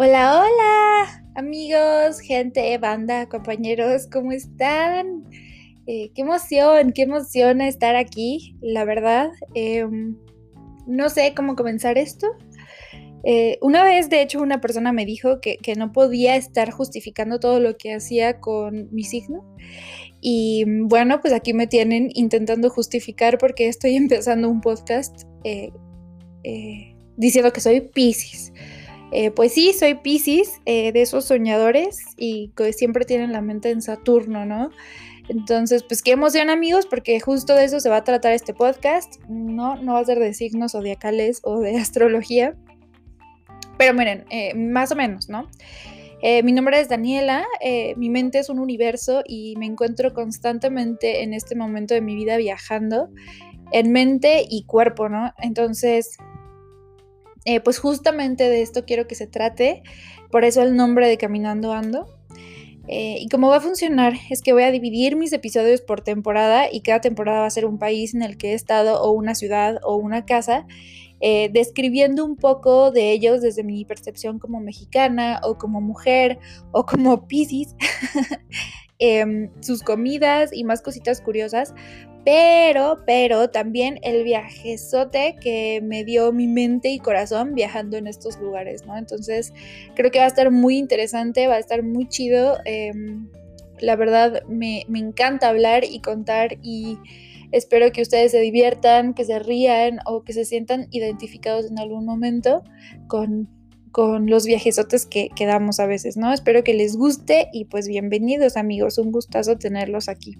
Hola, hola, amigos, gente, banda, compañeros, ¿cómo están? Eh, qué emoción, qué emoción estar aquí, la verdad. Em, no sé cómo comenzar esto. Eh, una vez, de hecho, una persona me dijo que, que, no podía estar justificando todo lo que hacía con mi signo. Y bueno, pues aquí me tienen intentando justificar porque estoy empezando un podcast eh, diciendo que soy Pisces. Eh, pues sí, soy Pisces, eh, de esos soñadores y que siempre tienen la mente en Saturno, ¿no? Entonces, pues qué emoción amigos, porque justo de eso se va a tratar este podcast. No, no va a ser de signos zodiacales o de astrología. Pero miren, eh, más o menos, ¿no? mi nombre es Daniela, mi mente es un universo y me encuentro constantemente en este momento de mi vida viajando en mente y cuerpo, ¿no? Entonces, eh, pues justamente de esto quiero que se trate, por eso el nombre de Caminando Ando. Eh, y cómo va a funcionar es que voy a dividir mis episodios por temporada y cada temporada va a ser un país en el que he estado o una ciudad o una casa, eh, describiendo un poco de ellos desde mi percepción como mexicana o como mujer o como Pisces, em, sus comidas y más cositas curiosas pero, pero también el viajezote que me dio mi mente y corazón viajando en estos lugares, ¿no? Entonces, creo que va a estar muy interesante, va a estar muy chido. Em, la verdad, me, encanta hablar y contar y espero que ustedes se diviertan, que se rían o que se sientan identificados en algún momento con, con los viajezotes que, que damos a veces, ¿no? Espero que les guste y pues bienvenidos amigos, un gustazo tenerlos aquí.